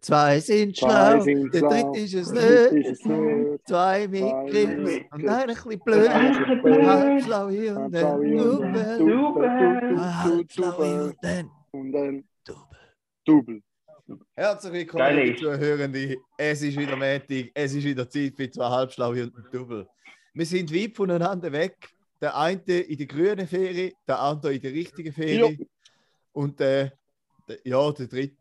Zwei sind Zwei schlau, sind der schlau, dritte ist es der dritte nicht. ist es nicht. Zwei mit Grips und einer ein bisschen blöd. Halb schlau hier und dann schlau hier und dann Double. Halb schlau hier und dann Und dann Double. Herzlich willkommen, liebe. Zuhörende. Es ist wieder Montag, es ist wieder Zeit für zwei Halbschlaue und ein Double. Wir sind weit voneinander weg. Der eine in der grünen Ferie, der andere in der richtigen Ferie. Und äh, der, ja, der dritte,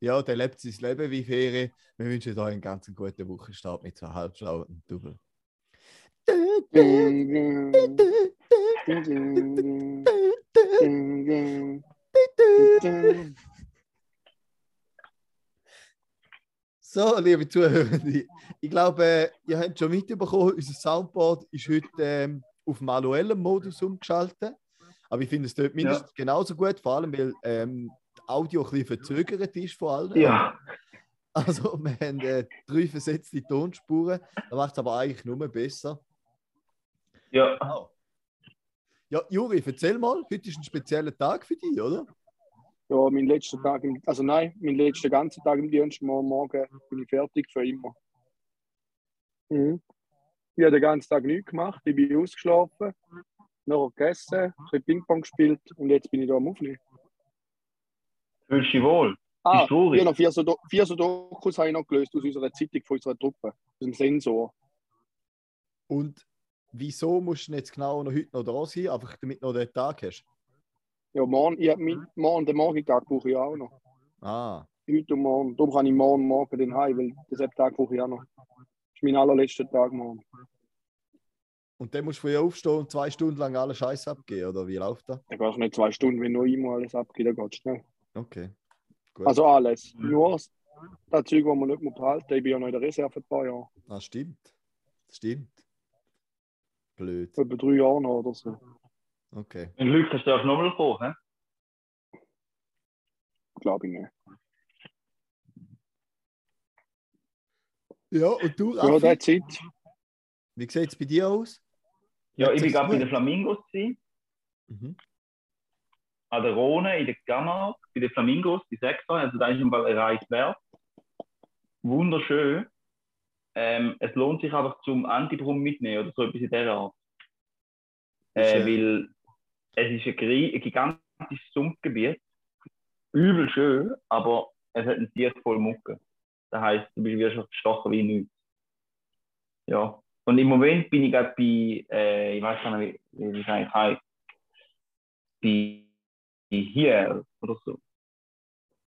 ja, der lebt sein Leben wie Ferie. Wir wünschen euch einen ganz guten Wochenstart mit zwei Halbschlauen Double. So, liebe Zuhörende, ich glaube, ihr habt schon mitbekommen, unser Soundboard ist heute ähm, auf manuellem Modus umgeschaltet. Aber ich finde es dort mindestens genauso gut, vor allem weil ähm, das Audio ein bisschen verzögert ist vor allem. Ja, Also wir haben äh, drei versetzte Tonspuren, das macht es aber eigentlich nur besser. ja. Ja, Juri, erzähl mal, heute ist ein spezieller Tag für dich, oder? Ja, mein letzter Tag, im, also nein, mein letzter ganzer Tag im Dienst, morgen, morgen bin ich fertig für immer. Mhm. Ich habe den ganzen Tag nichts gemacht, ich bin ausgeschlafen, nachher gegessen, ein bisschen Ping-Pong gespielt und jetzt bin ich da am Aufnehmen. Fühlst du dich wohl? Ah, ja, noch vier, so vier so Dokus habe ich noch gelöst aus unserer Zeitung von unserer Truppe, aus dem Sensor. Und wieso musst du jetzt genau noch heute noch da sein, einfach damit du noch den Tag hast? Ja, morgen, ich hab mit, morgen, den Morgentag brauche ich auch noch. Ah, Heute und morgen, darum kann ich morgen, morgen den heim, weil den Tag brauche ich auch noch. Das ist mein allerletzter Tag morgen. Und dann musst du früh aufstehen und zwei Stunden lang alle Scheiß abgeben, oder wie läuft das? Da geht nicht zwei Stunden, wenn nur immer alles abgeht, dann geht es schnell. Okay. Gut. Also alles. Nur das Zeug, das man nicht mehr behalten Ich bin ja noch in der Reserve ein paar Jahre. Das Ah, stimmt. Stimmt. Blöd. Etwa drei Jahre noch oder so. Okay. Wenn du Glück hast, du nochmal kommen. hä? Glaube ich nicht. Ja, und du, Ja, Raffi, that's it. wie sieht es bei dir aus? Ja, ich bin gerade bei den Flamingos Mhm. an der Rhone, in der Camargue, bei den Flamingos, die Sektor, also da ist ein Ball erreicht wert. Wunderschön. Ähm, es lohnt sich einfach zum Antibrum mitnehmen oder so etwas in dieser Art. Äh, weil es ist ein, ein gigantisches Sumpfgebiet. Übel schön, aber es hat einen Tier voll Mucke. Das heisst, du bist wirst gestochen wie nichts. Ja. Und im Moment bin ich gerade bei, äh, ich weiß gar nicht, wie, es eigentlich heißt, bei hier oder so.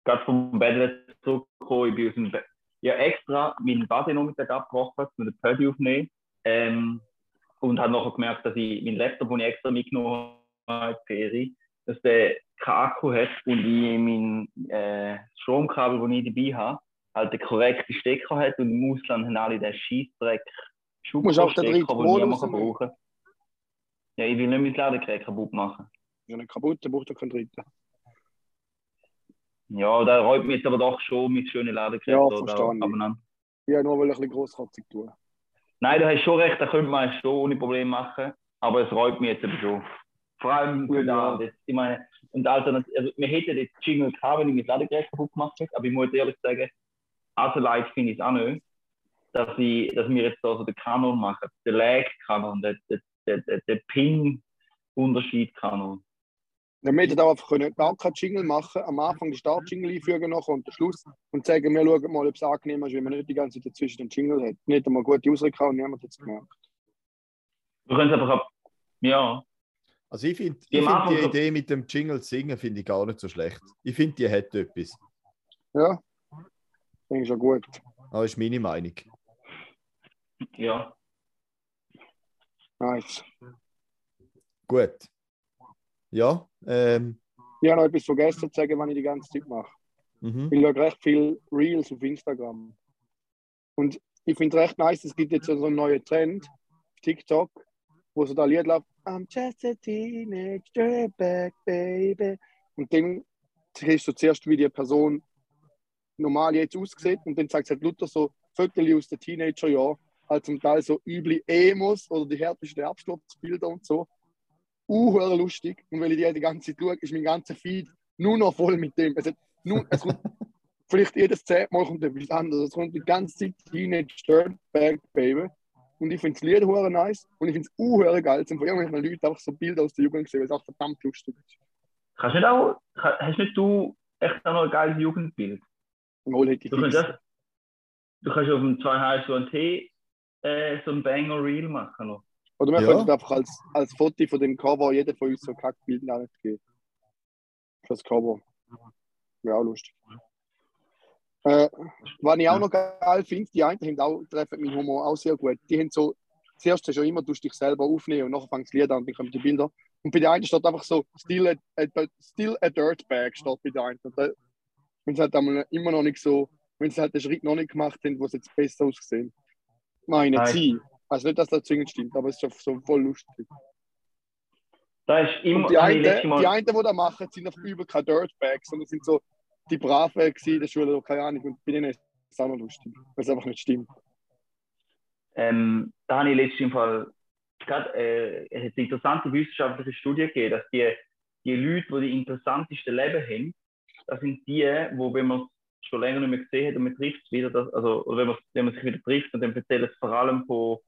Gerade vom Bett zurückgekommen, ich bin aus dem Bett. Ja, extra meinen Badenachmittag abgebrochen, um den Pödi aufzunehmen. Ähm, und habe nachher gemerkt, dass ich meinen Laptop, den ich extra mitgenommen habe, die Ferie, dass der keinen Akku hat und ich mein äh, Stromkabel, das ich dabei habe, halt den korrekten Stecker hat und im Ausland haben alle den Scheissdreck musst auch den dritten den Pol niemand kann rausnehmen. brauchen Ja, ich will nicht mein Ladegerät kaputt machen. Ja nicht kaputt, dann braucht er keinen dritten. Ja, da räumt mir jetzt aber doch schon mein schönes Ladegerät. Ja. Ich habe nur weil ich ein bisschen großkotzig tun. Nein, du hast schon recht, da könnte man es schon ohne Probleme machen, aber es räumt mir jetzt eben schon. Vor allem für Ja. das, ich meine, und Alternativ, also wir hätten jetzt Jingle gehabt, wenn ich mein Ladegerät kaputt gemacht hätte, aber ich muss ehrlich sagen, also leid finde ich es auch nicht, dass, ich, dass wir jetzt da so den Kanon machen, den Lag-Kanon, den, den, den, den, Ping-Unterschied-Kanon. Dann hätten auch einfach können, gar keinen Jingle machen, am Anfang den Start-Jingle einfügen nachher und den Schluss und sagen, wir schauen mal, ob es angenehm ist, wenn man nicht die ganze Zeit dazwischen den Jingle hat. Nicht einmal gute Ausrede und niemand hat es gemerkt. Du kannst einfach ab, ja, Also ich finde Die ich find die Idee mit dem Jingle singen finde ich gar nicht so schlecht. Ich finde, die hat etwas. Ja, denke ich schon gut. Aber ist meine Meinung. Ja. Nice. Gut. Ja, ähm, Ich habe noch etwas vergessen zu sagen, was ich die ganze Zeit mache. mhm. Ich schaue recht viel Reels auf Instagram. Und ich finde es recht nice, es gibt jetzt so einen neuen Trend auf TikTok, wo so da Lied läuft, I'm just a teenage dirtbag, baby. Und dann siehst du zuerst, wie die Person normal jetzt aussieht und dann sagt es halt Luther so Fotos aus den Teenagerjahren, halt zum Teil so üble Emos oder die härtesten Absturzbilder und so. Uh, lustig. Und weil ich die die ganze Zeit schaue, ist mein ganzer Feed nur noch voll mit dem. Es, hat nur, es kommt vielleicht jedes zehnte Mal kommt etwas anderes. Es kommt die ganze Zeit Teenage Dirtbag Baby. Und ich finde das Lied hure nice und ich finde es auch geil, zum von irgendwelchen Leuten einfach so Bilder aus der Jugend gesehen, weil es auch verdammt lustig ist. Kannst nicht auch, hast nicht du echt auch noch ein geiles Jugendbild? Mal hätte ich Du kannst, das, du kannst auf dem 2 Heiß und T äh, so ein Banger Reel machen. Noch. Oder wir Ja. könnten einfach als, als Foto von dem Cover jeder von uns so ein Kackbild geben. Für das Cover. Wäre auch lustig. Äh, was ich auch noch geil finde, die einen haben auch, treffen meinen Humor auch sehr gut. Die haben so, zuerst hast du ja immer, du dich selber aufnehmen und nachher fängst du Lied an und dann kommen die Bilder. Und bei der einen steht einfach so, still a, a, still a dirtbag steht bei der einen. Und da, wenn sie halt einmal immer noch nicht so, wenn sie halt den Schritt noch nicht gemacht haben, wo es jetzt besser ausgesehen. Meine Nein. sie. Also nicht, dass das zwingend stimmt, aber es ist so voll lustig. Da ist immer, Und die einen, die einen, die das machen, sind auf über keine Dirtbags, sondern sind so die Braven in der Schule, keine Ahnung. Und bei denen ist es auch noch lustig, weil es einfach nicht stimmt. ähm, da habe ich letztes im Fall, gerade, äh, es hat eine interessante wissenschaftliche Studie gegeben, dass die, die Leute, die die interessantesten Leben haben, das sind die, wo wenn man schon länger nicht mehr gesehen hat und man trifft es wieder, das, also, wenn man, wenn man sich wieder trifft und dann erzählen es vor allem von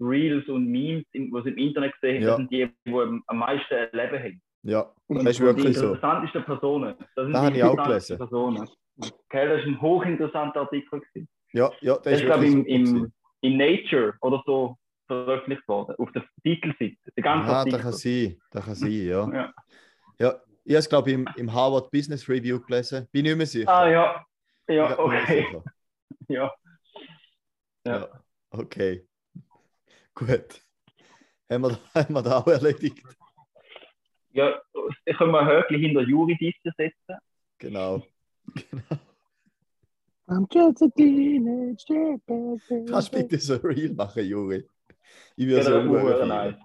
Reels und Memes, die sie im Internet gesehen haben, Ja. das sind die, die am, meisten Leben haben. Ja, Und das ist die wirklich so. interessantesten Personen. Das sind Das die habe ich auch gelesen. Personen. Okay, das ist ein hochinteressanter Artikel. Gewesen. Ja, ja, das Das ist glaube ich, im, im, in Nature oder so veröffentlicht worden, auf der Titelseite. Der ganze Ah, Artikel. das kann sein, das kann sein, ja. Ja. Ja, ich habe es, glaube ich, im, im Harvard Business Review gelesen. Bin nicht mehr sicher. Ah ja, ja, okay. Ja. Ja. Ja, okay. Gut. Haben wir, haben wir das auch erledigt? ja, ich kann mal Höckli hinter Juridiste setzen. Genau. genau. I'm just a teenage. Kannst du bitte so real machen, Juri? Ich Ja, würde so hure verdammt feiern. nice.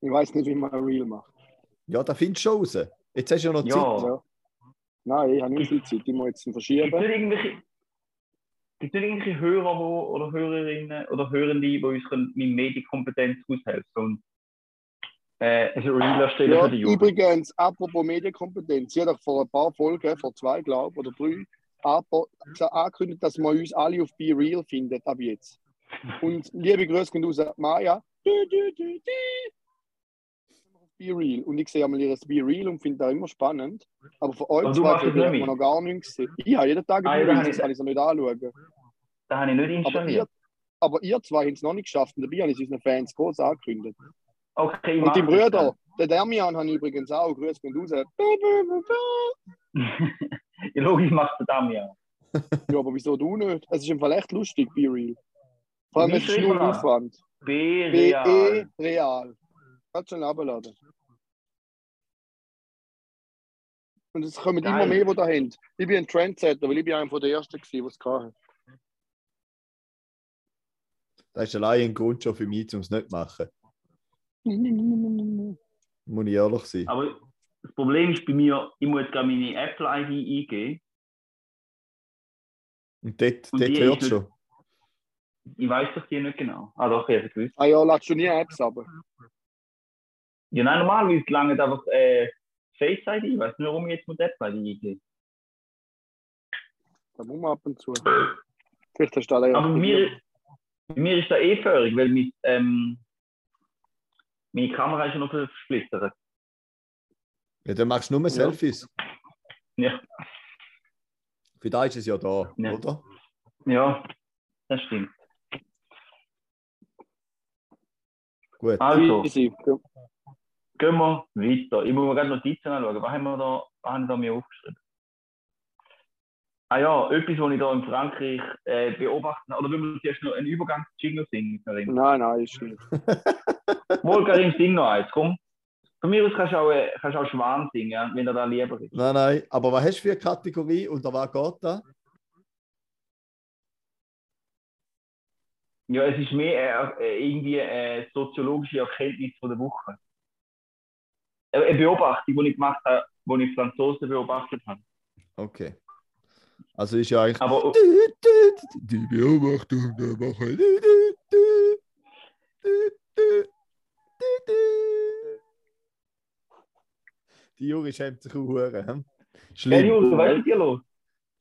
Ich weiß nicht, wie man Real macht. Ja, da findest du schon raus. Jetzt hast du ja noch Zeit. Ja. Ja. Nein, ich habe nicht viel Zeit. Ich muss jetzt Gibt verschieben. es nicht irgendwelche, irgendwelche Hörer wo, oder Hörerinnen oder Hörende, die uns können mit Medienkompetenz aushelfen und äh, Reel erstellen Ja, für die Jugend? übrigens, apropos Medienkompetenz, ich habe doch vor ein paar Folgen, vor zwei, glaube ich, oder drei, angekündigt, dass wir uns alle auf Be Real finden, ab jetzt. Und liebe Grüße gehen raus, Maja. Du, du, du, Be Real. Und ich sehe einmal ihres Be Real und finde das immer spannend. Aber von euch zwei hat man mit? noch gar nichts gesehen. Ich habe jeden Tag Ah, ein ja, Be da Real, habe das ich- kann ich so nicht anschauen. Das habe ich nicht Aber ihr, installiert. aber ihr zwei haben es noch nicht geschafft und dabei habe ich es unseren Fans groß angekündigt. Okay, ich Und die Brüder, der Damian habe ich übrigens auch, grüß gehen raus. ja, logisch macht der Damian. Ja, aber wieso du nicht? Es ist im Fall echt lustig, Be Real. Vor allem, es ist nur? Aufwand. B BE Kannst du schon abladen. Und es kommen Geil. immer mehr, die da haben. Ich bin ein Trendsetter, weil ich bin einer von der Ersten gewesen, die es hatte. Das ist allein ein Grund schon für mich, um es nicht zu machen. Muss ich ehrlich sein. Aber das Problem ist bei mir, ich muss gerade meine Apple-ID eingeben. Und dort, Und dort hört schon. Ich weiß doch die nicht genau. Ah doch, ich habe es gewusst. Ah ja, ladst du nie Apps ab. Ja, nein, normalerweise lange einfach äh, Face ID. Ich weiß nicht, warum ich jetzt mit Apple ID eingebe. Da muss man ab und zu. Vielleicht hast du alle Aber bei mir, mir ist das eh völlig, weil mit, ähm, meine Kamera ist ja noch versplittert. Ja, dann machst du nur Selfies. Ja. Für da ist es ja da, Ja. oder? ja, das stimmt. Gut. Also. Gehen wir weiter. Ich muss mir gerade Notizen anschauen. Was haben wir da, was haben wir da mir aufgeschrieben? Ah ja, etwas, was ich da in Frankreich äh, beobachten, oder wenn wir zuerst noch einen Übergangsjingle singen, Karim. Nein, nein, ist nicht. Wohl, Karim, sing noch eins, komm. Von mir aus kannst du auch, äh, kannst auch Schwan singen, wenn er da lieber ist. Nein, nein. Aber was hast du für eine Kategorie und was geht da? Ja, es ist mehr äh, äh, irgendwie eine soziologische Erkenntnis von der Woche. Äh, Eine Beobachtung, die ich gemacht habe, die ich Franzosen beobachtet habe. Okay. Also ist ja eigentlich. Aber Die Beobachtung der Woche. Die Juri schämt sich auch hm? Schlimm. Juri, weißt du, dir los?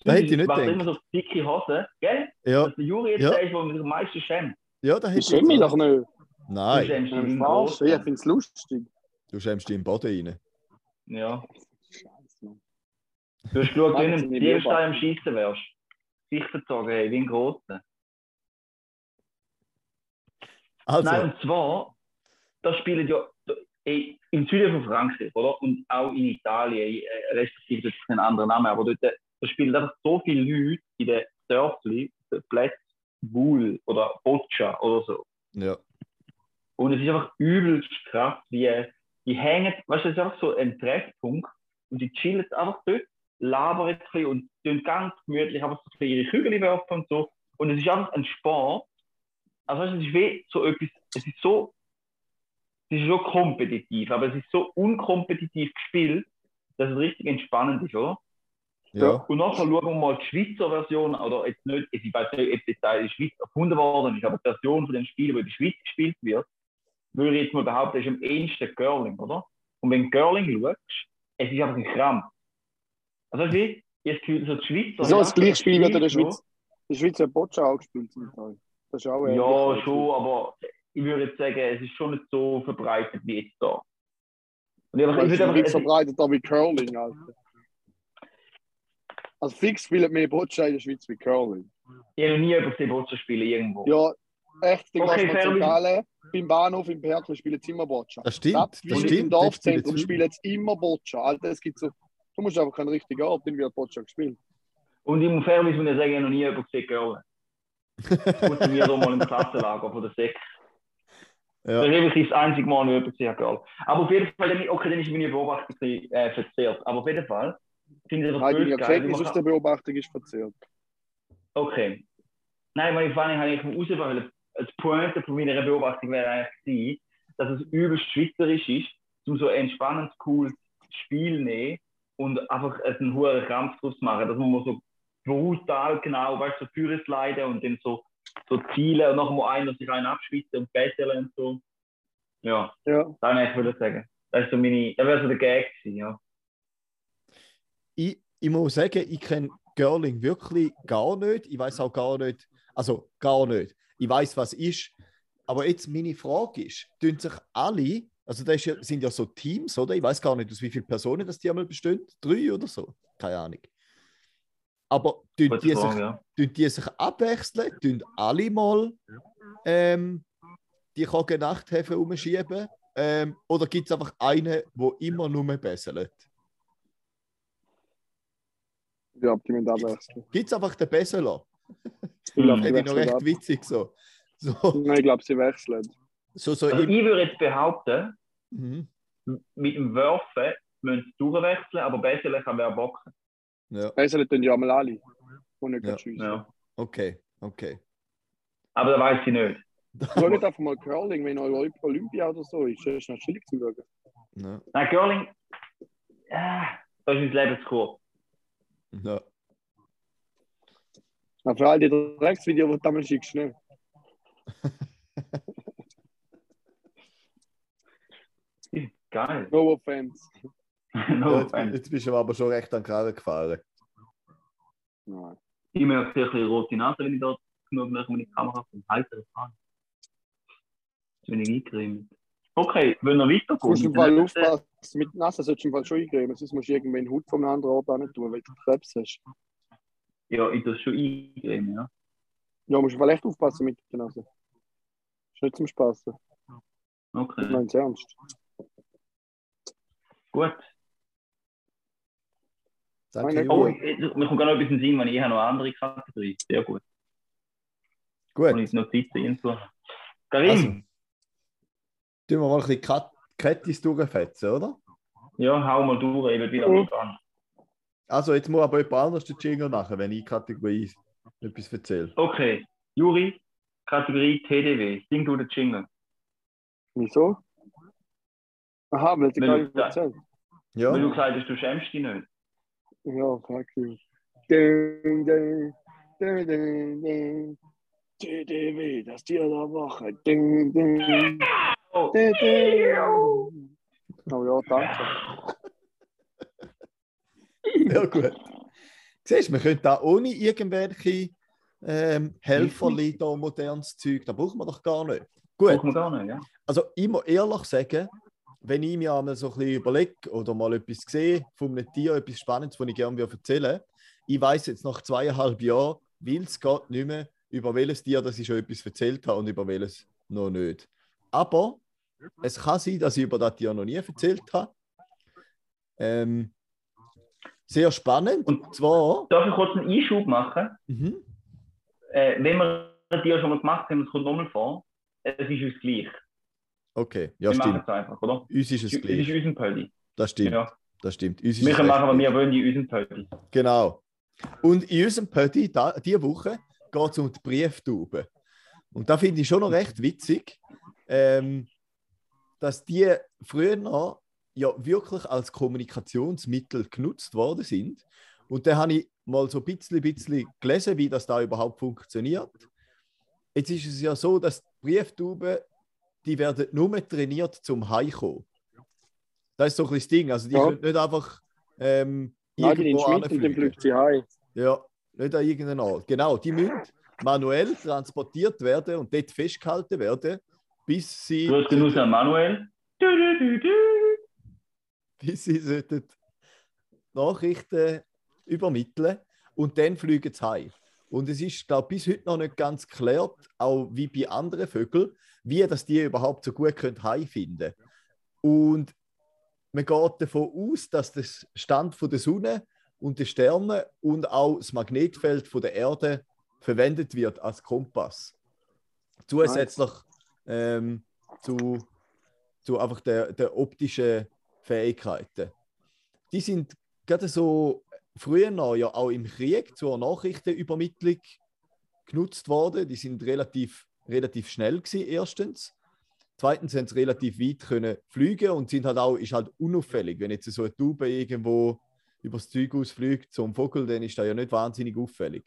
Da hätte ich nicht macht gedacht. immer so dicke Hose, gell? Ja, Dass der Juri jetzt Ja. der ist, der sich am meisten schämt. ja, da hätte Ich schäme mich doch nicht. Nein, Ich. Ich finde es lustig. Du schämst dich im Boden rein. Ja. Du hast geschaut, das im die Tierstein am. Schießen wärst. Sich verzogen, hey, wie ein Großer. Also, Nein, und zwar, da spielen ja ey, im Süden von Frankreich, oder? Und auch in Italien, äh, respektive das ist ein anderer Name, aber dort äh, da spielen einfach so viele Leute in den Dörfli, den Plätz Bull oder Boccia oder so. ja. Und es ist einfach übelst krass, wie die hängen, weißt du, es ist einfach so ein Treffpunkt und die chillen einfach dort, labern ein bisschen und tun ganz gemütlich einfach so ihre Kügel werfen und so. Und es ist einfach ein Sport. Also weißt du, es ist wie so etwas, es ist so, es ist schon kompetitiv, aber es ist so unkompetitiv gespielt, dass es richtig entspannend ist, oder? Ja, Und nachher schauen wir mal die Schweizer Version, oder jetzt nicht, ich weiß nicht, ob das Teil in der Schweiz erfunden worden ist, aber die Version von dem Spiel, wo in der Schweiz gespielt wird, würde ich jetzt mal behaupten, ist am ehesten Curling, oder? Und wenn du Curling schaust, es ist einfach ein Krampf. Also wie? das Gefühl, so die Schweizer... So, das gleiche Spiel wird in der Schweiz. In der Schweiz hat Boccia auch gespielt zum Teil. Das ist auch. Ja, schon, aber ich würde jetzt sagen, es ist schon nicht so verbreitet wie jetzt da. Und ich, ich würde nicht verbreitet da wie Curling, Alter. Also fix spielen mehr Boccia in der Schweiz wie Curling. ich habe noch nie über die Boccia spielen irgendwo. Ja, echt, die Okay, Gallen, beim Bahnhof im Berkel spielen sie immer Boccia. das stimmt. Das wie stimmt. Im Dorfzentrum spielen spielen sie immer Boccia. Alter, es gibt so, du musst einfach keinen richtigen Ort, dann wird Boccia gespielt. Und ich muss fairerweise muss ich sagen, ich habe noch nie jemanden gesehen Curling. Außer mir mal im Klassenlager von der Sek. Ja. Das ist wirklich das einzige Mal, wo ich jemanden gesehen habe. Aber auf jeden Fall, dann- okay, dann ist meine Beobachtung äh, verzerrt. Aber auf jeden Fall finde ich das Nein, deine böse geil. wie Erkenntnis aus kann- der Beobachtung ist verzerrt. Okay. Nein, weil ich fand, ich habe ich herausgefunden, das Pointe von meiner Beobachtung wäre eigentlich dass es übelst schweizerisch ist, um so ein entspannendes, cooles Spiel zu nehmen und einfach einen hohen Kampf draus zu machen, dass man mal so brutal genau, weißt du, so Führer sliden und dann so, so Ziele und nachher mal einer sich einen abschwitzen und betteln und so. Ja, Ja. das wollte ich würde sagen. Das ist so meine, das wäre so der Gag gewesen, ja. ich, ich muss sagen, ich kenne Girling wirklich gar nicht. Ich weiß auch gar nicht, also gar nicht. Ich weiß, was ist. Aber jetzt meine Frage ist, tun sich alle, also das ja, sind ja so Teams, oder? Ich weiß gar nicht, aus wie viele Personen das die einmal bestehen. Drei oder so? Keine Ahnung. Aber tun Gute die, Frage, sich, ja. tun die sich abwechseln? Tun alle mal ähm, die Nachthäfen umschieben? Ähm, oder gibt es einfach einen, der immer nur? Ich glaube, die müssen abwechseln. Gibt es einfach den Besseler? Ich glaube, sie Finde ich noch recht ab. witzig so. So, Nein, ich glaube, sie wechseln. so, so Also ich würde jetzt behaupten, mhm. mit dem Werfen müssen sie durchwechseln, aber besser kann wer boxen. ja, Wechseln tun ja mal alle. Und nicht Ja. ja. okay, okay. Aber da weiß ich nicht. Schaut einfach mal Curling, wenn Olymp Olympia oder so ist. Das ist noch chillig zu schauen. Ja, Nein, Curling, ja, da ist mein Leben zu kurz. ja. Aber für all die Drecksvideos, die du damals schickst, ne? Geil. No offense. no Ja, jetzt, offense. jetzt bist du aber schon recht an den Kragen gefahren. Nein. Ich merke ein bisschen rote Nase, wenn ich dort genug nach meine Kamera vom heiteren Fahren. Jetzt bin ich eingecremt. Okay, wenn wir Du musst im. Fall aufpassen. Mit Nase solltest du im Fall schon eingreifen. Sonst musst du irgendwie einen Hut vom anderen Ort an tun, weil du Krebs hast. Ja, ich das schon eingecremt, ja. Ja, musst du echt aufpassen mit der Nase. Ist nicht zum Spaßen. Ich Okay, meine es ernst. gut. Danke, Oh, ich- mir kommt gerade noch etwas in den Sinn, weil ich habe noch eine andere Kategorie. Sehr gut. Und Gut, ich Notizen hinzu. Karim, also, tun wir mal ein bisschen Kat Kettis durchfetzen, oder? ja, hau mal durch, ich will wieder mit an. Also, jetzt muss aber jemand anders den Jingle machen, wenn ich Kategorie etwas erzähle. Okay, Juri, Kategorie TDW. Sing du den Jingle. Wieso? Aha, weil sie gar nicht erzählt. Ja, Weil du gesagt hast, du schämst dich nicht. Ja, fuck you. Ding, ding, ding, ding, ding. TDW, das Tier der Woche. Ding, ding. Oh, Ding, ding. Oh ja, danke. Ja, gut. Siehst du, wir können da ohne irgendwelche ähm, Helferli da modernes Zeug, da brauchen wir doch gar nicht. Gut. Braucht man gar nicht, ja. Also ich muss ehrlich sagen, wenn ich mir einmal so ein bisschen überlege oder mal etwas sehe von einem Tier, etwas Spannendes, was ich gerne erzählen würde, ich weiß jetzt nach zweieinhalb Jahren, weil es geht nicht mehr, über welches Tier das ich schon etwas erzählt habe und über welches noch nicht. Aber es kann sein, dass ich über das Tier noch nie erzählt habe. Ähm, sehr spannend. Und zwar. Darf ich kurz einen Einschub machen? Mhm. Äh, wenn wir Tier schon mal gemacht haben, es kommt nochmal vor, es ist uns gleich. Okay, ja, wir stimmt. machen es einfach, oder? Uns ist es Es ist gleich. unser Pölli. Das stimmt. Ja. Das stimmt. Uns Wir können machen, was gleich. wir wollen in unserem Pölli. Genau. Und in unserem da, diese Woche, geht es um die Brieftauben. Und da finde ich schon noch recht witzig, ähm, dass die früher noch ja wirklich als Kommunikationsmittel genutzt worden sind. Und da habe ich mal so ein bisschen, bisschen gelesen, wie das da überhaupt funktioniert. Jetzt ist es ja so, dass die Brieftauben, die werden nur trainiert zum Heimkommen. Das ist so ein das Ding. Also die Ja. können nicht einfach ähm, Nein, die irgendwo dann hinfliegen. fliegt sie heim. Ja, nicht an irgendeinen Ort. Genau, die müssen manuell transportiert werden und dort festgehalten werden, bis sie, Grüße aus an Manuel. Du, du, du, du. bis sie sollten Nachrichten übermitteln und dann fliegen sie heim. Und es ist, glaube ich, bis heute noch nicht ganz geklärt, auch wie bei anderen Vögeln, wie das die überhaupt so gut können heimfinden Und man geht davon aus, dass der Stand von der Sonne und der Sterne und auch das Magnetfeld von der Erde verwendet wird als Kompass. Zusätzlich ähm, zu, zu einfach der, der optischen Fähigkeiten. Die sind gerade so früher noch ja auch im Krieg zur Nachrichtenübermittlung genutzt worden. Die sind relativ, relativ schnell gewesen, erstens. Zweitens haben sie relativ weit können fliegen und sind halt auch, ist halt unauffällig. Wenn jetzt so eine Taube irgendwo übers Zeug ausfliegt zum Vogel, dann ist das ja nicht wahnsinnig auffällig.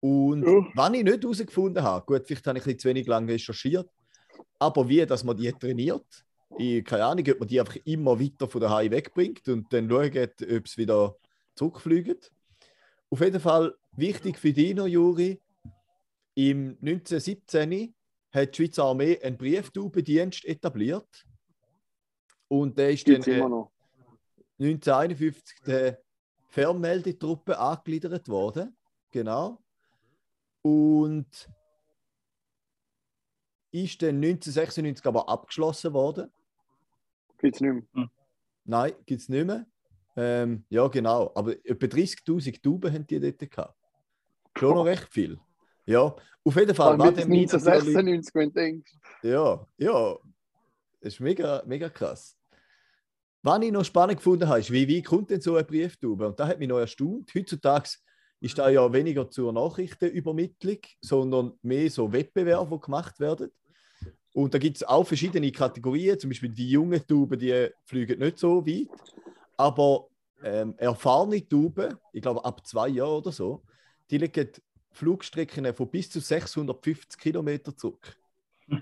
Und Ja. was ich nicht herausgefunden habe, gut, vielleicht habe ich ein bisschen zu wenig lange recherchiert, aber wie, dass man die trainiert, ich, keine Ahnung, ob man die einfach immer weiter von daheim wegbringt und dann schaut, ob es wieder zurückfliegt. Auf jeden Fall wichtig für dich noch, Juri, im 1917 hat die Schweizer Armee einen Brieftaubendienst etabliert. Und der ist dann Gibt es äh, immer noch. 1951 der Fernmeldetruppe angegliedert worden. Genau. Und ist dann 1996 aber abgeschlossen worden. Gibt es nicht mehr. Nein, gibt es nicht mehr. Ähm, ja, genau. Aber etwa 30.000 Tauben haben die dort gehabt. Schon noch recht viel. Ja, auf jeden Fall. Dem natürlich- 1996, wenn du denkst. Ja, ja. Das ist mega, mega krass. Was ich noch spannend gefunden habe, ist, wie, wie kommt denn so ein Brieftube? Und da hat mich noch erstaunt. Heutzutage ist da ja weniger zur Nachrichtenübermittlung, sondern mehr so Wettbewerbe, die gemacht werden. Und da gibt es auch verschiedene Kategorien, zum Beispiel die jungen Tauben, die fliegen nicht so weit. Aber ähm, erfahrene Tauben, ich glaube ab zwei Jahren oder so, die legen Flugstrecken von bis zu 650 Kilometer zurück.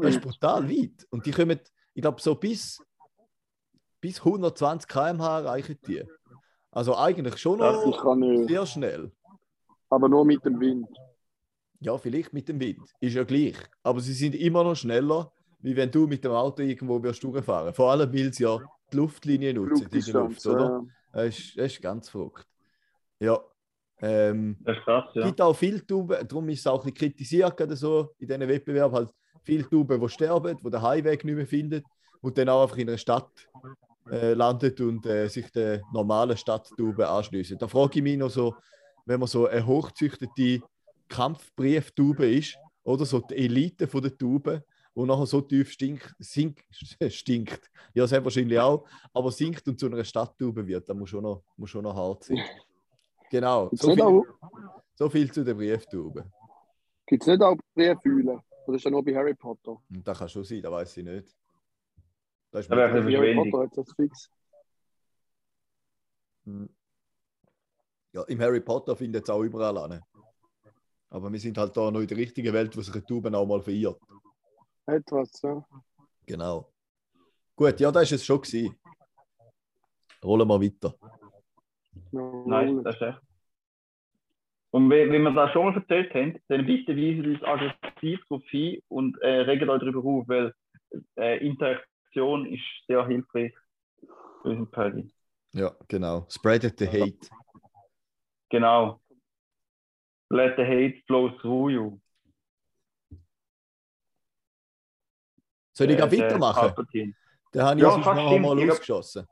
Das ist brutal weit. Und die kommen, ich glaube, so bis, bis 120 km/h erreichen die. Also eigentlich schon noch sehr schnell. Aber nur mit dem Wind. Ja, vielleicht mit dem Wind. Ist ja gleich. Aber sie sind immer noch schneller, wie wenn du mit dem Auto irgendwo wirst durchfahren. Vor allem, weil sie ja die Luftlinie nutzen Flugdistanz. Luft, oder? Das ist, das ist ganz verrückt. Ja. Ähm, Das ist krass, Es ja. gibt auch viele Tauben, darum ist es auch ein bisschen kritisiert, gerade so in diesen Wettbewerben, halt viele Tauben, die sterben, die den Heimweg nicht mehr finden und dann auch einfach in einer Stadt äh, landet und äh, sich der normalen Stadttauben anschließen. Da frage ich mich noch so, wenn man so eine hochzüchtete Kampfbrieftaube ist, oder so die Elite von der Tauben, wo nachher so tief stinkt, sink, stinkt, ja, sehr wahrscheinlich auch, aber sinkt und zu einer Stadttaube wird, da muss schon noch, muss schon noch hart sein. Genau, so viel, so viel zu den Brieftauben. gibt's nicht auch Brieffühlen? Oder ist das nur bei Harry Potter? Und das kann schon sein, das weiß ich nicht. Das ist Da wäre Harry. Potter hat das fix. Hm. ja, Im Harry Potter findet es auch überall an. Aber wir sind halt da noch in der richtigen Welt, wo sich eine Taube auch mal verirrt. Etwas, ja. Genau. Gut, ja, das ist es schon gewesen. Rollen wir weiter. Nice, das ist echt. Und wenn, wenn wir das schon mal erzählt haben, dann bitte weisen uns aggressiv darauf hin und äh, regen euch darüber auf, weil äh, Interaktion ist sehr hilfreich für unseren Paddy. Ja, genau. Spreadet the hate. Genau. Let the hate flow through you. Soll ich Äh, weitermachen? Palpatine. Den habe ich Ja, sonst fast noch einmal Ich ausgeschossen.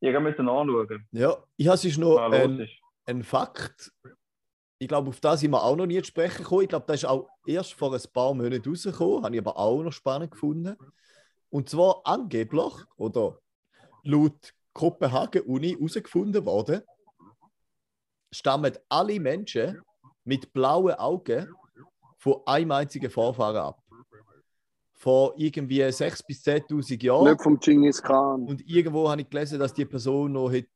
Ich müssen anschauen. Ja, ich habe sonst noch los ein, ist. ein Fakt. Ich glaube, auf das sind wir auch noch nie zu sprechen gekommen. Ich glaube, das ist auch erst vor ein paar Monaten rausgekommen. Habe ich aber auch noch spannend gefunden. Und zwar angeblich, oder laut Kopenhagen Uni herausgefunden worden, stammen alle Menschen mit blauen Augen von einem einzigen Vorfahren ab. Vor irgendwie 6.000 bis 10.000 Jahren. Nicht vom Genghis Khan. Und irgendwo habe ich gelesen, dass die Person noch hätte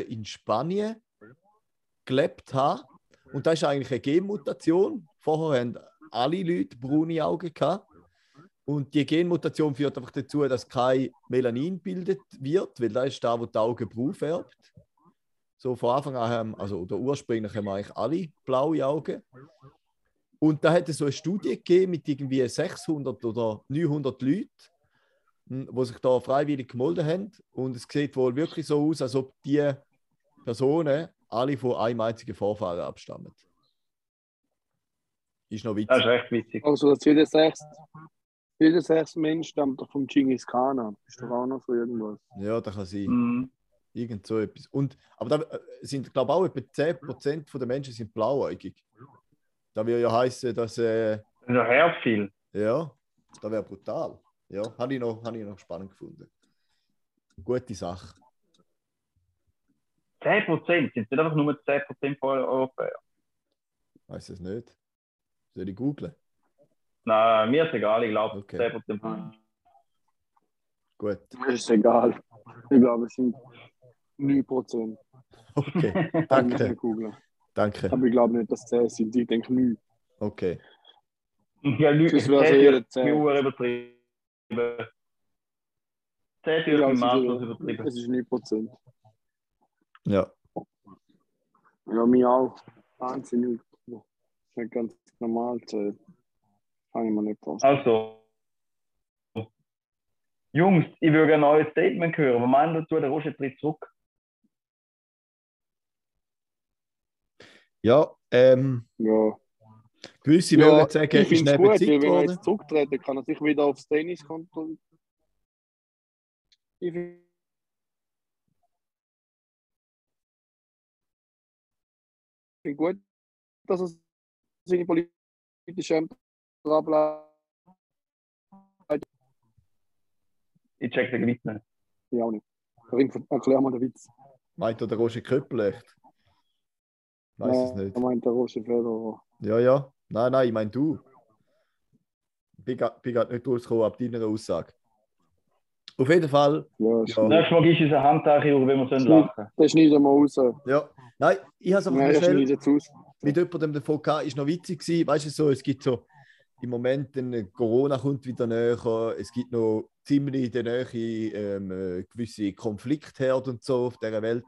in Spanien gelebt haben. Und das ist eigentlich eine Genmutation. Vorher haben alle Leute braune Augen gehabt. Und die Genmutation führt einfach dazu, dass kein Melanin bildet wird, weil das ist da, wo die Augen braun färbt. So von Anfang an haben, also oder ursprünglich haben wir eigentlich alle blaue Augen. Und da hat es so eine Studie gegeben mit irgendwie 600 oder 900 Leuten, die sich da freiwillig gemeldet haben. Und es sieht wohl wirklich so aus, als ob die Personen alle von einem einzigen Vorfahren abstammen. Ist noch Das ist witzig. recht witzig. Also, dass jeder sechste, jeder sechste Mensch stammt doch vom Genghis Khan ab. Ist doch auch noch so irgendwas. Ja, das kann sein. Mhm. Irgend so etwas. Und, aber da äh, sind, glaube ich, auch etwa 10% der Menschen sind blauäugig. Da würde ja heißen, dass, äh, Das ja her viel. ja, das wäre brutal. Ja, habe ich, noch- habe ich noch spannend gefunden. Gute Sache. 10% sind nicht einfach nur 10% von Europäern. Weiß es nicht. Soll ich googlen? Nein, mir ist egal, ich glaube Okay. 10% von Gut. Mir ist egal. Ich glaube, es sind 9%. Okay, danke. Danke. Aber ich glaube nicht, dass es 10 sind. Ich denke 9. Okay. Ja, Leute, Das wäre so 10 jeder wird 10. mir übertrieben. 10 Ich wird glaube, mir es maßlos ist, übertrieben. es ist 9%. Ja. Ja, mir auch. Wahnsinnig. Das ist ganz normal. Ich mir nicht vorstellen. Also, Jungs, ich würde ein neues Statement hören. Was meint ihr dazu? Der Roger tritt zurück. Ja, ähm, Ja. gewisse ja, würden sagen, ich ist neben gut, wenn er jetzt zurücktreten kann er sich wieder aufs Tennis kontrollieren. Ich finde find gut, dass er seine politische Ämter ableitet. Ich check den Witz nicht. Ich auch nicht. Erklär mal den Witz. Meint er der Roger Köppel echt? Weiß es nicht. Er meint der Roger Federer. Ja, ja. Nein, nein, ich meine du. Ich bin gerade nicht rausgekommen ab deiner Aussage. Auf jeden Fall, Ja, ist Ja. Nächstes Mal du uns eine Handtücher, wenn wir sollen lachen. Das schneiden wir raus. ja. Nein, ich habe es einfach schnell mit jemandem davon gehabt, ist noch witzig gewesen. Weißt du, so, es gibt so im Moment, dann, Corona kommt wieder näher, es gibt noch ziemlich in der Nähe ähm, äh, gewisse Konfliktherde und so auf dieser Welt.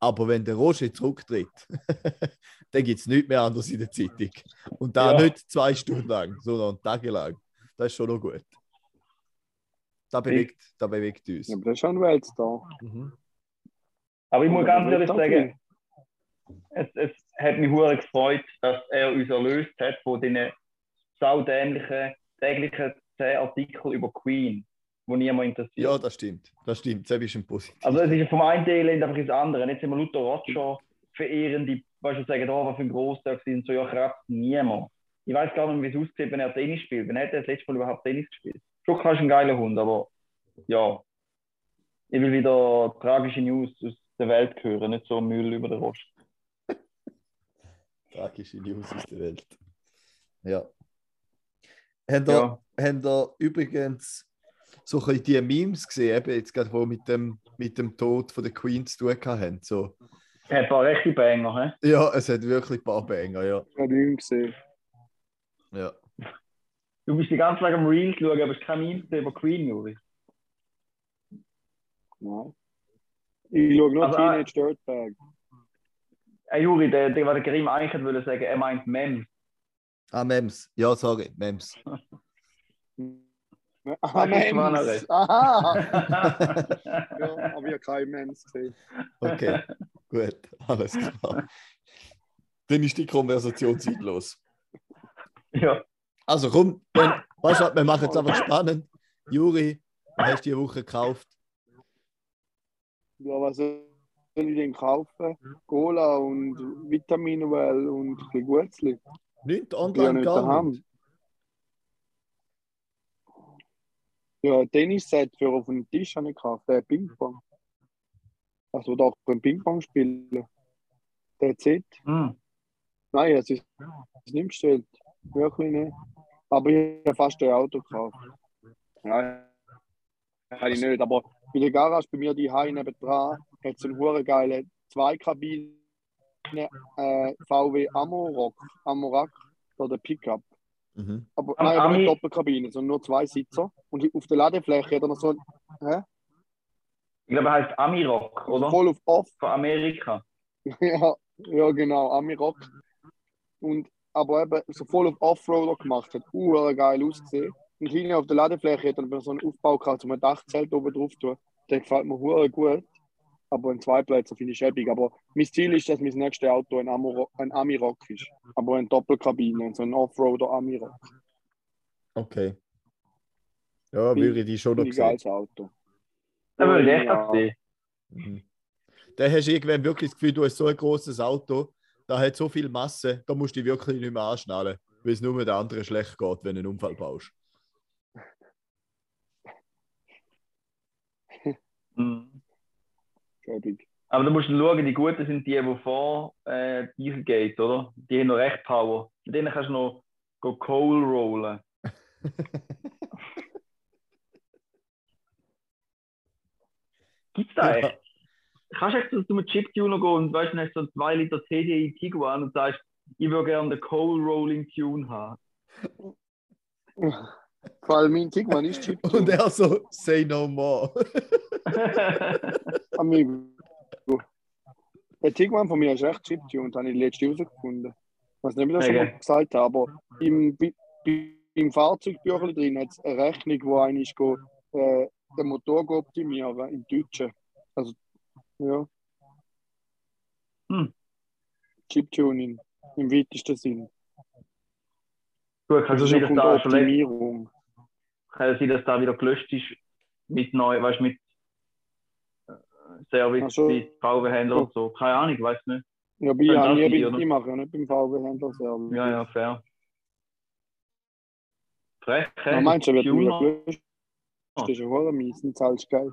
Aber wenn der Roger zurücktritt, dann gibt es nichts mehr anderes in der Zeitung. Und da Ja. nicht zwei Stunden lang, sondern tagelang. Das ist schon noch gut. Da bewegt, da bewegt uns. Ja, aber das ist schon ein Weltstar. Mhm. Aber ich muss ganz ehrlich sagen, es, es hat mich hure gefreut, dass er uns erlöst hat von diesen saudämlichen täglichen 10 Artikeln über Queen, die niemand interessiert. Ja, das stimmt. Das stimmt. Ein positiv. Also es ist vom einen Elend einfach ins andere. Jetzt sind wir Luther Roger verehrende, weißt du, sagen, oh, was für ein Großtag sind so, ja, krass, niemand. Ich weiß gar nicht, wie es aussieht, wenn er Tennis spielt. Wann hat er das letzte Mal überhaupt Tennis gespielt? Schoka ist ein geiler Hund, aber ja. Ich will wieder tragische News aus der Welt hören, nicht so Müll über den Rost. Tragische News aus der Welt. Ja. Habt ihr, Ja. habt ihr übrigens so ein bisschen die Memes gesehen, eben jetzt gerade, wo mit dem, mit dem Tod von der Queen zu tun haben? So. Hat ein paar rechte Banger, hä? Ja, es hat wirklich ein paar Banger, ja. Ich habe ihn gesehen. ja. Du bist die ganze Zeit am Reels schauen, aber es ist kein Meme gesehen über Queen, Juri. Nein. Ich schaue nur Aber, Teenage Dirtbag. Hey, Juri, der, der, der Karim eigentlich wollte sagen, er meint Mems. Ah, Mems. Ja, sorry, Mems. Ah, Mems. recht? Aha. Ja, aber ich habe keine Mems gesehen. Okay, gut, alles klar. Dann ist die Konversation zeitlos. ja. Also komm, dann, weißt du was, wir machen es einfach spannend. Juri, was hast du diese Woche gekauft? Ja, was soll ich denn kaufen? Cola und Vitaminwell und ein bisschen Gutzli. Nicht Ja, online nicht gar nicht. Ja, Tennisset für auf dem Tisch habe ich gekauft, der Ping-Pong. Also doch beim Ping-Pong spielen. Der Set. Hm. Nein, es ist, es nicht bestellt. Wirklich nicht. Aber ich habe fast ein Auto gekauft. Ja, kann ich nicht. Aber in der Garage bei mir die Heim nebendran hat es einen hure geile Zweikabinen äh, VW Amorak, Amorak oder Pickup. Mhm. Aber nein, aber nicht Doppelkabine, sondern nur zwei Sitzer. Und auf der Ladefläche hat er noch so ein, hä? Ich glaube, er heißt Amirok, oder? voll auf Off. Von Amerika. ja, ja, genau, Amirok. Und aber eben so voll auf Offroader gemacht, hat ur geil ausgesehen. Und hinten auf der Ladefläche hat er dann so einen Aufbau gehabt, um ein Dachzelt oben drauf zu tun. Der gefällt mir gut. Aber ein Zweiplätzer finde ich schäbig. Aber mein Ziel ist, dass mein nächstes Auto ein, Amuro, ein Amirok ist. Aber eine Doppelkabine, so ein Offroader Amirok. Okay. Ja, Bin- würde ich die schon noch sehen. geiles Auto. Da würde ich echt Ja. das sehen. Mhm. Da hast du irgendwann wirklich das Gefühl, du hast so ein großes Auto, da hat so viel Masse, da musst du dich wirklich nicht mehr anschnallen, weil es nur mit der anderen schlecht geht, wenn du einen Unfall baust. Hm. Schäbig. Aber du musst schauen, die Guten sind die, die vor äh, Dieselgate, oder? Die haben noch recht Power. Mit denen kannst du noch go Coal rollen. Gibt's da echt? Kannst du echt so zum Chip-Tuner gehen und weißt, dann hast du so einen 2 Liter TDI Tiguan und sagst, ich würde gerne den Coal Rolling Tune haben. Vor allem mein Tigman ist Chip. Und er so, say no more. Amigo. Der Tigman von mir ist echt Chiptune, das habe ich letzte herausgefunden. Ich weiß nicht, ob ich das schon Okay. mal gesagt habe, aber im, im Fahrzeugbüchlein drin hat es eine Rechnung, wo eigentlich go, äh, den Motor go optimieren im Deutschen. Also, ja. Hm. Chiptuning im weitesten Sinn. Gut, kann Also es sein, schon dass da schon Optimierung. kann es sein, dass da wieder gelöscht ist mit neu, weißt mit äh, Service, Ach so. mit VW-Händler und so. Keine Ahnung, ich weiß nicht. Ja, aber ich, habe oder? ich mache ja nicht beim VW-Händler Service. Ja, ja, fair. Frech, hä? Ja, meinst du, wird wieder gelöscht? Das ist ja voll mies, und zahlst geil.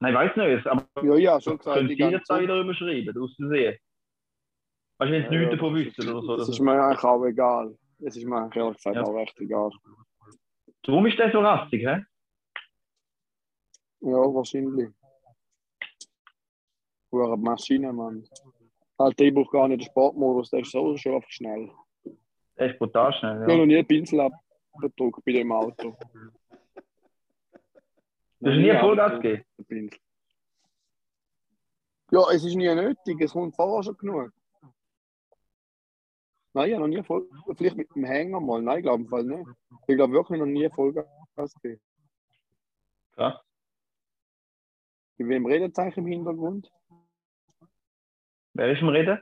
Nein, ich weiß nicht, aber Ja, ja, schon gesagt. die Sie das wieder überschreiben, aus Versehen? Weißt du, wenn Sie Ja, nichts ja, davon wissen oder so. Das ist mir eigentlich auch egal. Das ist mir eigentlich ehrlich gesagt Ja. auch recht egal. Darum ist der so rassig, hä? Ja, wahrscheinlich. Hure Maschine, Mann. Alter, ich brauche gar nicht den Sportmodus, der ist so schon einfach schnell. Der ist brutal schnell, Ich habe ja. noch nie einen Pinsel abgedruckt bei dem Auto. Du hast nie Vollgas gegeben. Pinsel. Ja, es ist nie nötig, es kommt vorher schon genug. Nein, ich habe noch nie voll. Vielleicht mit dem Hänger mal. Nein, ich glaube im Fall nicht. Ich glaube wirklich noch nie Vollgas gegeben. Krass. In wem redet eigentlich im Hintergrund? Wer ist im Reden?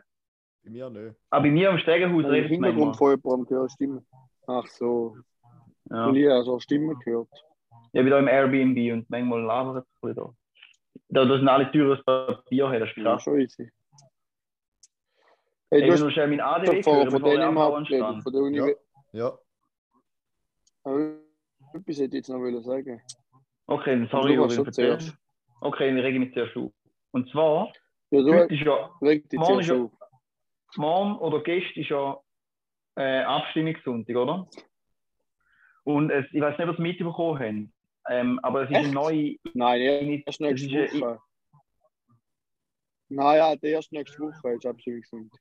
Bei mir nicht. Ah, bei mir am Stegenhaus Im redet manchmal. Hintergrund jemandem gehört Stimme. Ach so. Ja. Und ich habe so Stimmen gehört. Ich bin da im Airbnb und manchmal labert es ein bisschen da. Da, da sind alle Türen aus Papier, hey, das ist Ja, krass. schon easy. Hey, Ich du hast nur schnell mein ADW doch von, hören, von bevor ich Dänemark abhauen geredet, stand. von der Uni. Ja. Ja. Äh, Etwas hätte ich jetzt noch sagen. Okay, dann sorry, schon zuerst. Okay, dann rege ich mich zuerst auf. Und zwar, Ja, du heute ist ja, Morgen ist ja- morgen oder gestern ist ja äh, Abstimmungssonntag, oder? Und es, ich weiß nicht, was Sie mitbekommen haben, ähm, aber es ist eine Echt? neue Nein, erst nächste eine- Woche. Nein, ja, der erst nächste Woche ist gesund.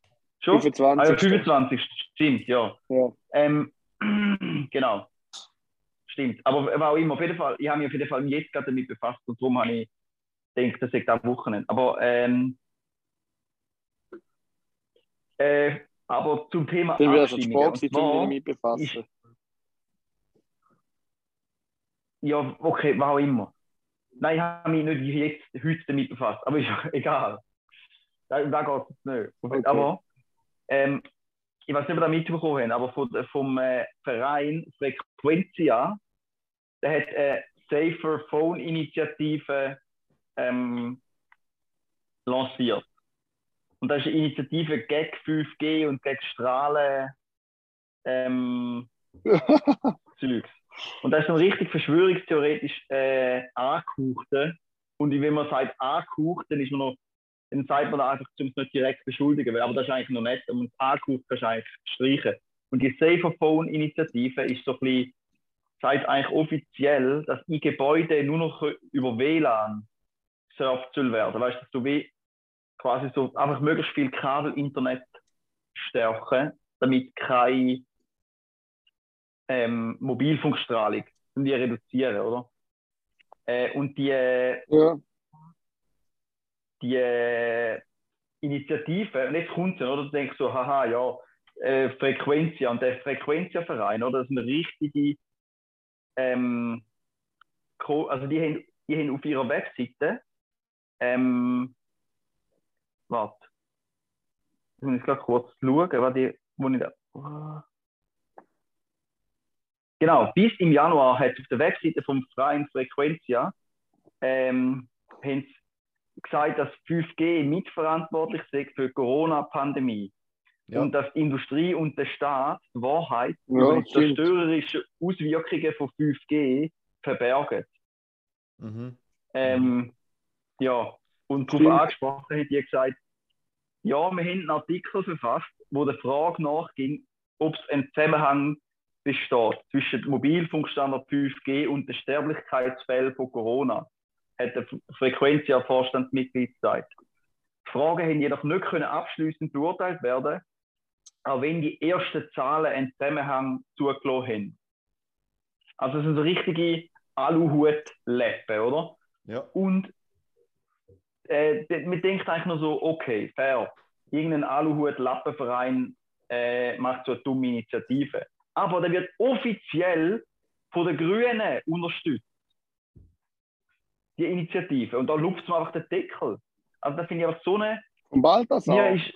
Schon? 25. Ah, ja, 25, stimmt, ja. Ja. Ähm, genau. Stimmt. Aber war auch immer, auf jeden Fall, ich habe mich auf jeden Fall jetzt gerade damit befasst und darum habe ich denke, das ist am Wochenende. Aber, ähm, äh, aber zum Thema es ein Abstimmungen. Zwar damit befassen. ist- Ja, okay, was auch immer. Nein, ich habe mich nicht jetzt heute damit befasst, aber ist egal. Da, da geht es nicht. Okay. Aber ähm, ich weiß nicht, ob ihr da mitbekommen habt, aber von, vom äh, Verein Frequenzia, der hat eine Safer Phone Initiative ähm, lanciert. Und das ist eine Initiative gegen 5G und gegen Strahlen. Ähm, Zeugs. Und das ist dann richtig verschwörungstheoretisch äh, angehauchte. Und wenn man sagt angehaucht, dann ist man noch, dann sagt man einfach, um es nicht direkt beschuldigen, weil, aber das ist eigentlich noch nett, und angehaucht kannst du eigentlich streichen. Und die Safer Phone Initiative ist so ein bisschen, sagt eigentlich offiziell, dass in Gebäuden nur noch über WLAN surft soll werden. Weißt du, dass du wie quasi so einfach möglichst viel Kabel-Internet stärken, damit keine ähm, Mobilfunkstrahlung die reduzieren, oder? Äh, und die, Ja, die äh, Initiative, und jetzt kommt sie, oder? Du denkst so, haha, ja, äh, Frequenzia und der Frequenzia-Verein, oder? Das ist eine richtige, ähm, also die haben, die haben auf ihrer Webseite, ähm, warte, ich muss jetzt gerade kurz schauen, was die, wo ich da, oh. Genau, bis im Januar hat auf der Webseite vom Verein Frequenzia ähm, gesagt, dass 5G mitverantwortlich sei für die Corona-Pandemie. Ja. Und dass die Industrie und der Staat die Wahrheit Ja, über die stimmt. zerstörerischen Auswirkungen von 5G verbergen. Mhm. Ähm, ja, und darauf angesprochen hat die gesagt, ja, wir haben einen Artikel verfasst, wo der Frage nachging, ob es einen Zusammenhang besteht zwischen dem Mobilfunkstandard 5G und den Sterblichkeitsfällen von Corona, hat der Frequenzia-Vorstandsmitglied gesagt. Die Fragen haben jedoch nicht abschließend beurteilt werden, auch wenn die ersten Zahlen einen Zusammenhang zugelassen haben. Also es sind so richtige Aluhut-Leppen, oder? Ja. Und äh, man denkt eigentlich nur so, okay, fair. Irgendein Aluhut-Lappenverein äh, macht so eine dumme Initiative. Aber der wird offiziell von den Grünen unterstützt. Die Initiative. Und da lupft man einfach den Deckel. Also da finde ich einfach so eine. Und Balthasar. Mir ist.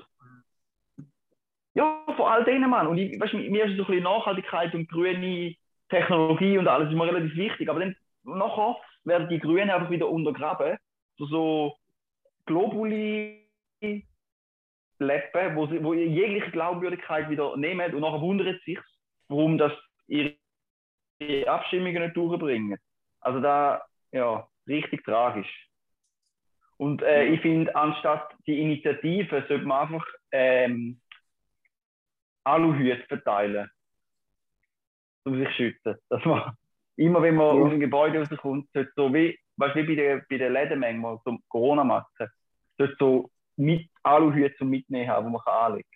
Ja, vor all denen, Mann. Und ich, weißt, mir mir ist so ein bisschen Nachhaltigkeit und grüne Technologie und alles immer relativ wichtig. Aber dann nachher werden die Grünen einfach wieder untergraben. So, so Globuli Leppen, wo, sie, wo jegliche Glaubwürdigkeit wieder nehmen und nachher wundert sich, warum das ihre Abstimmungen nicht durchbringen. Also da, ja, richtig tragisch. Und äh, ich finde, anstatt die Initiative sollte man einfach ähm, Aluhüte verteilen, um sich zu schützen. Dass man immer, wenn man Ja. aus dem Gebäude rauskommt, sollte so wie, weißt, wie bei den, bei den Läden manchmal, so Corona-Masken, sollte so mit Aluhüte zum Mitnehmen haben, wo man kann anlegen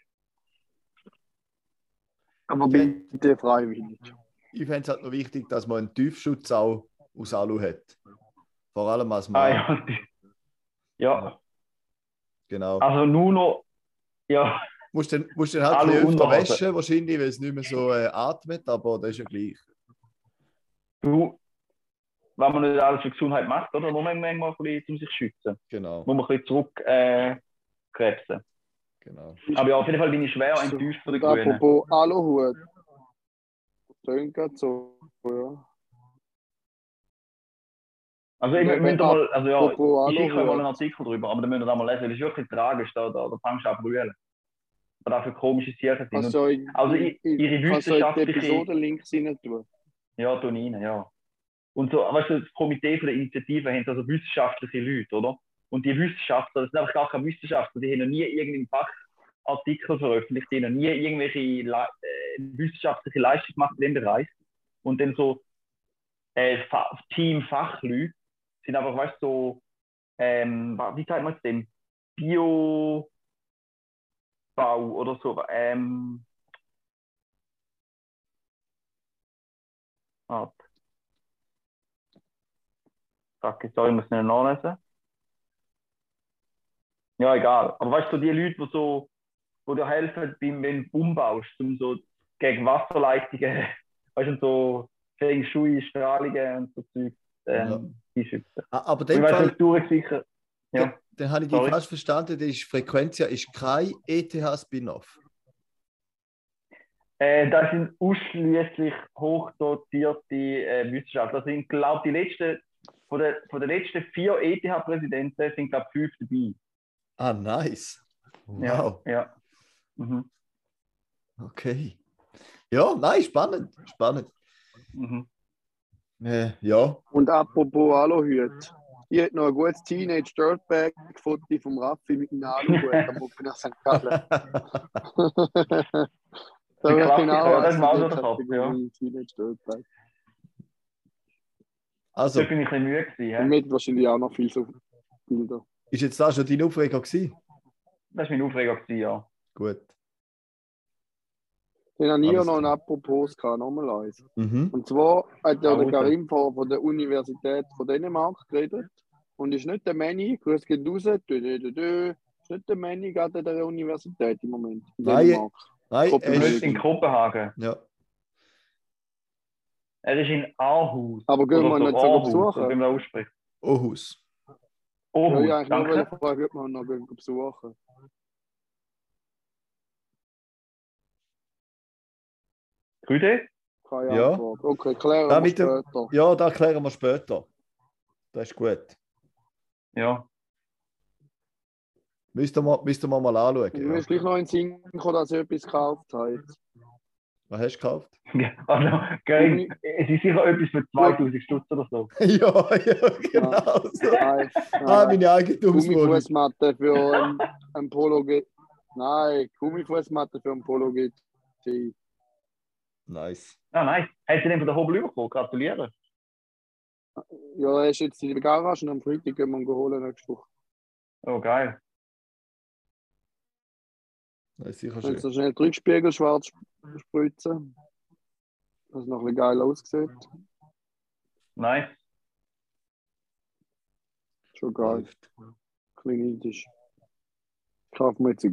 Aber bitte freiwillig. Ich fände es halt noch wichtig, dass man einen Tiefschutz auch aus Alu hat. Vor allem als Ah, Mann. ja. ja, Genau. also nur noch, ja, Musst dann, musst dann halt Alu öfter waschen, wahrscheinlich, weil es nicht mehr so äh, atmet, aber das ist ja gleich. du, wenn man nicht alles für Gesundheit macht, oder? Muss man manchmal ein bisschen, um sich zu schützen. Genau, Muss man ein bisschen zurück äh, genau. Aber ja, auf jeden Fall bin ich schwer enttäuscht von den Grünen. apropos Aluhut. Das tönt gerade so. Ja. Also ich Ja, müsst mal, also ja, apropos ich schicke mal einen Artikel drüber, aber dann müsst ihr da mal lesen. Das ist wirklich tragisch, da, da, da fängst du an zu brüllen. Was da für komische Sachen sind. Also, ich, Also, i- ihre kannst du wissenschaftliche- Episodenlinks rein tun. ja, tun rein, ja. Und so, weißt du, das Komitee von der Initiative haben also wissenschaftliche Leute, oder? Und die Wissenschaftler, das sind einfach gar keine Wissenschaftler, die haben noch nie irgendeinen Fachartikel veröffentlicht, die haben noch nie irgendwelche Le äh, wissenschaftliche Leistung gemacht in dem Bereich. Und dann so äh, Fa Team-Fachleute sind einfach, weißt du, so, ähm, wie sagt man es denn? Biobau oder so. Ähm. Fuck, sorry, ich muss schnell nachlesen. Ja, egal. Aber weißt du, die Leute, die so, wo dir helfen, beim, wenn du umbaust, um so gegen Wasserleitungen, weißt du, so Feng Shui, Strahlungen und so Zeug, ähm, Ja. die schützen. Ah, Aber Ich den weiß Fall, nicht, durchgesichert. Ja. den, den habe ich dich falsch verstanden. Das ist Frequentia ist kein ETH-Spin-Off. Äh, das sind ausschließlich hochdotierte äh, Wissenschaftler. Das sind, glaube ich, die letzten, von den, von den letzten vier ETH-Präsidenten sind, glaube ich, fünf dabei. Ah, nice. Ja, Wow. ja. Mhm. Okay. Ja, nein, spannend. Spannend. Mhm. Äh, ja. Und apropos Aluhut. Ich hätte noch ein gutes Teenage Dirtbag-Foto vom Raffi mit einem Aluhut am Open nach St. Gallen. da wäre genau ja, das ist was mal in so der der Kopf, ja. Teenage Dirtbag. Also, Da bin ich ein bisschen müde gewesen. Und hä? mit wahrscheinlich auch noch viel so Bilder. ist jetzt da schon dein Aufreger gewesen? Das war mein Aufreger, gewesen, ja. Gut. Dann habe ich ja noch ein. Apropos gehabt, nochmal eins. Mhm. Und zwar hat ja Ah, der. Karim von, von der Universität von Dänemark geredet. Und ist nicht der Manny, Grüß geht raus, dö, dö, dö, dö, ist nicht der Manny gerade an der Universität im Moment. In Nein, Dänemark. Nein, Kopenhagen. er ist in Kopenhagen. ja. Er ist in Aarhus. Aber gehen wir nicht sogar Aarhus, besuchen? Wie man das ausspricht. Ohus. Ja, Aarhus, ja, ich nur danke. fragen, ob man noch besuchen. Grüße. Keine Ja. Antwort. Okay, klären Da wir dem- später. Ja, da klären wir später. Das ist gut. Ja. Müssten wir, müssten wir mal anschauen. Ich Ja. muss gleich noch in den Sinn kommen, dass ich etwas gekauft habe. Was hast du gekauft? Also, gell, es ist sicher etwas für 2000 Stutz oder so. ja, ja, genau. So. Nein, Ah, nein. meine Eigentumswohnung. Gummifußmatte für ein, ein Polo G. Nein, Gummifußmatte für ein Polo GT. Nice. Ah, nice. Hast du den von der Hobel bekommen? Gratuliere. Ja, er ist jetzt in der Garage und am Freitag gehen wir ihn holen nächste Woche. Oh, geil. Das ist sicher Kannst schön. du schnell die Rückspiegel schwarz sp- spritzen. Dass es noch ein bisschen geil aussieht. Nice. Schon geil. Klein indisch. Ich kaufe mir jetzt eine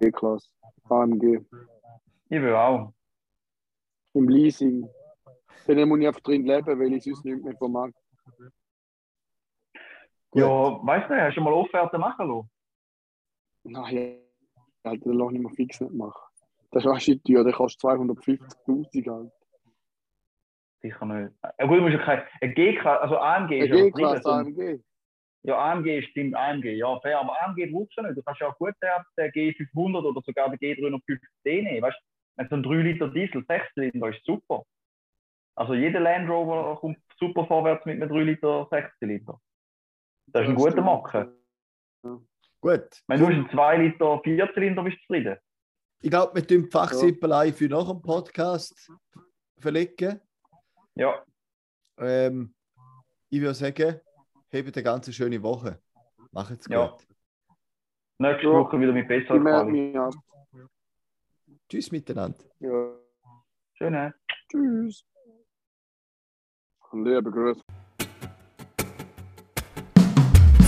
G-Klasse. AMG. Ich will auch. Im Leasing. Dann muss ich einfach drin leben, weil ich sonst nicht mehr vermag. Gut. Ja, weißt du, hast du mal Offerte machen lassen? Nein, Alter, den lass ich mir fix nicht machen. Das ist shit teuer, der kostet 250.000 halt. Sicher nicht. Ja, gut, du musst ja kein. Ein G, also AMG ist ja G-Klasse AMG. Ja, AMG stimmt, AMG, ja, fair, aber AMG brauchst du nicht. Du kannst ja auch gut den, den G500 oder sogar den G350D nehmen. Weißt du, wenn so ein 3 Liter Diesel, 6 Zylinder ist super. Also jeder Land Rover kommt super vorwärts mit einem 3 Liter 6 Zylinder. Das ist ein guter Macke. Gut. Wenn du einen 2 Liter 4 Zylinder bist, du zufrieden. Ich glaube, wir tun die Fachsimpelei für nach dem Podcast verlegen. Ja, Ähm, ich würde sagen, habt eine ganz schöne Woche. Macht's gut. Ja. nächste Ja. Woche wieder mit besserer melde Quali. mich ab. Tschüss miteinander. Ja. Schön, hä? Tschüss. Und liebe Grüße.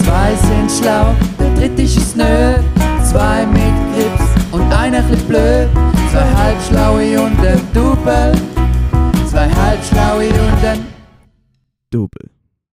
Zwei sind schlau, der dritte ist es nö. Zwei mit Grips und einer chli blöd. Zwei halbschlaue und ein Double. Zwei halbschlaue und ein Double.